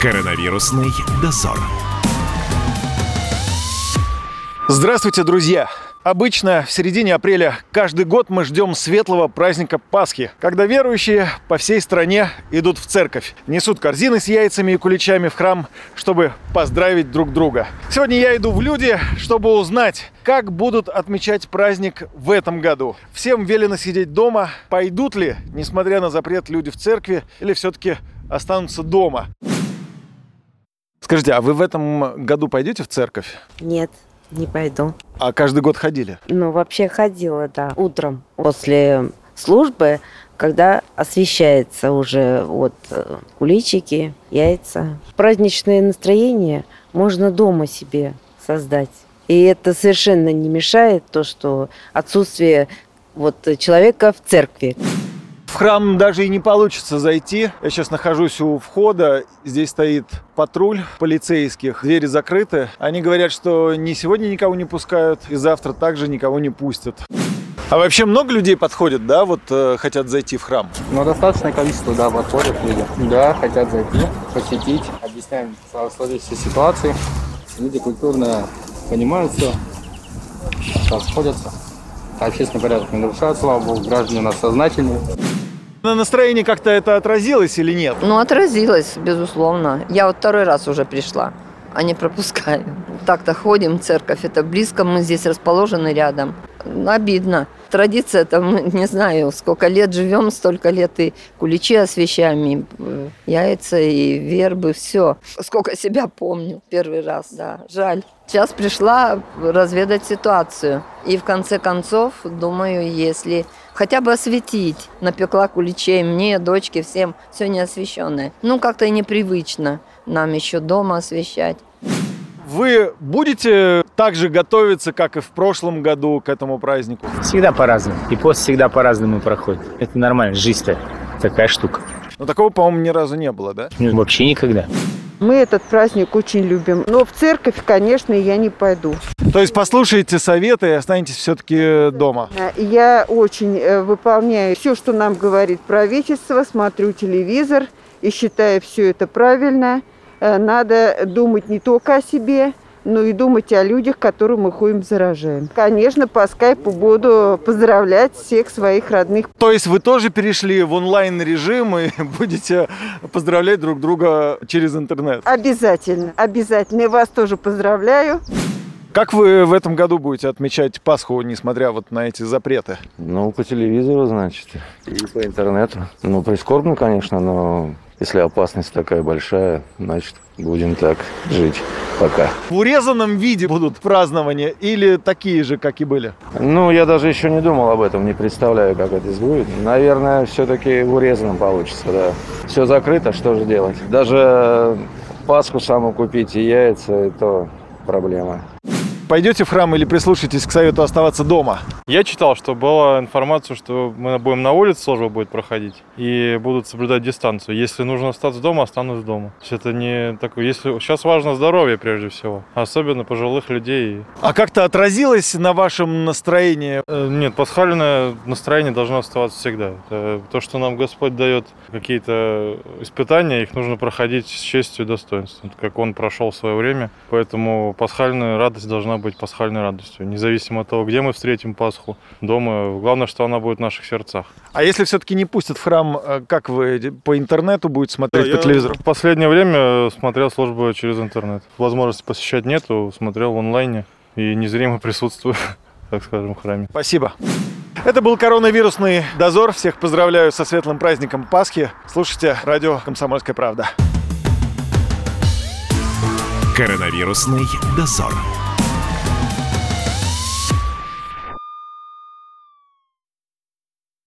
Коронавирусный дозор. Здравствуйте, друзья! Обычно в середине апреля каждый год мы ждем светлого праздника Пасхи, когда верующие по всей стране идут в церковь, несут корзины с яйцами и куличами в храм, чтобы поздравить друг друга. Сегодня я иду в люди, чтобы узнать, как будут отмечать праздник в этом году. Всем велено сидеть дома. Пойдут ли, несмотря на запрет, люди в церкви или все-таки останутся дома? Скажите, а вы в этом году пойдете в церковь? Нет, не пойду. А каждый год ходили? Ну, вообще ходила, да. Утром после службы, когда освещается уже вот э, куличики, яйца. Праздничное настроение можно дома себе создать. И это совершенно не мешает то, что отсутствие вот человека в церкви. В храм даже и не получится зайти. Я сейчас нахожусь у входа. Здесь стоит патруль полицейских. Двери закрыты. Они говорят, что ни сегодня никого не пускают, и завтра также никого не пустят. А вообще много людей подходят, да, вот э, хотят зайти в храм? Ну, достаточное количество, да, подходят люди. Да, хотят зайти, посетить. Объясняем сложившиеся ситуации. Люди культурно понимают все, расходятся. Общественный порядок не нарушают, слава богу, граждане у нас сознательные. На настроении как-то это отразилось или нет? Ну, отразилось, безусловно. Я вот второй раз уже пришла, а не пропускаю. Так-то ходим церковь, это близко, мы здесь расположены рядом. Обидно. Традиция там, не знаю, сколько лет живем, столько лет и куличи освещаем, и э, яйца, и вербы, все. Сколько себя помню, первый раз, да, жаль. Сейчас пришла разведать ситуацию. И в конце концов, думаю, если хотя бы осветить, напекла куличей мне, дочке, всем, все не освещенное. Ну, как-то и непривычно нам еще дома освещать. Вы будете так же готовиться, как и в прошлом году к этому празднику? Всегда по-разному. И пост всегда по-разному проходит. Это нормально, жизнь-то такая штука. Но такого, по-моему, ни разу не было, да? Ну, вообще никогда. Мы этот праздник очень любим. Но в церковь, конечно, я не пойду. То есть послушайте советы и останетесь все-таки дома? Я очень э, выполняю все, что нам говорит правительство, смотрю телевизор и считаю все это правильно. Э, Надо думать не только о себе, но и думать о людях, которых мы ходим заражаем. Конечно, по скайпу буду поздравлять всех своих родных. То есть вы тоже перешли в онлайн режим и будете поздравлять друг друга через интернет? Обязательно, обязательно. И вас тоже поздравляю. Как вы в этом году будете отмечать Пасху, несмотря вот на эти запреты? Ну, по телевизору, значит, и по интернету. Ну, прискорбно, конечно, но если опасность такая большая, значит, будем так жить пока. В урезанном виде будут празднования или такие же, как и были? Ну, я даже еще не думал об этом, не представляю, как это будет. Наверное, все-таки в урезанном получится, да. Все закрыто, что же делать? Даже Пасху саму купить и яйца, это проблема. Пойдете в храм или прислушаетесь к совету оставаться дома? Я читал, что была информация, что мы будем на улице, служба будет проходить, и будут соблюдать дистанцию. Если нужно остаться дома, останусь дома. То есть это не такое... Если... Сейчас важно здоровье прежде всего, особенно пожилых людей. А как-то отразилось на вашем настроении? Э, Нет, пасхальное настроение должно оставаться всегда. Это то, что нам Господь дает какие-то испытания, их нужно проходить с честью и достоинством, как Он прошел в свое время. Поэтому пасхальная радость должна быть пасхальной радостью, независимо от того, где мы встретим Пасху, дома. Главное, что она будет в наших сердцах. А если все-таки не пустят в храм, э, как вы по интернету будете смотреть Я по телевизору? В последнее время смотрел службу через интернет. Возможности посещать нету, смотрел в онлайне и незримо присутствую, так скажем, в храме. Спасибо. Это был коронавирусный дозор. Всех поздравляю со светлым праздником Пасхи. Слушайте радио «Комсомольская правда». Коронавирусный дозор.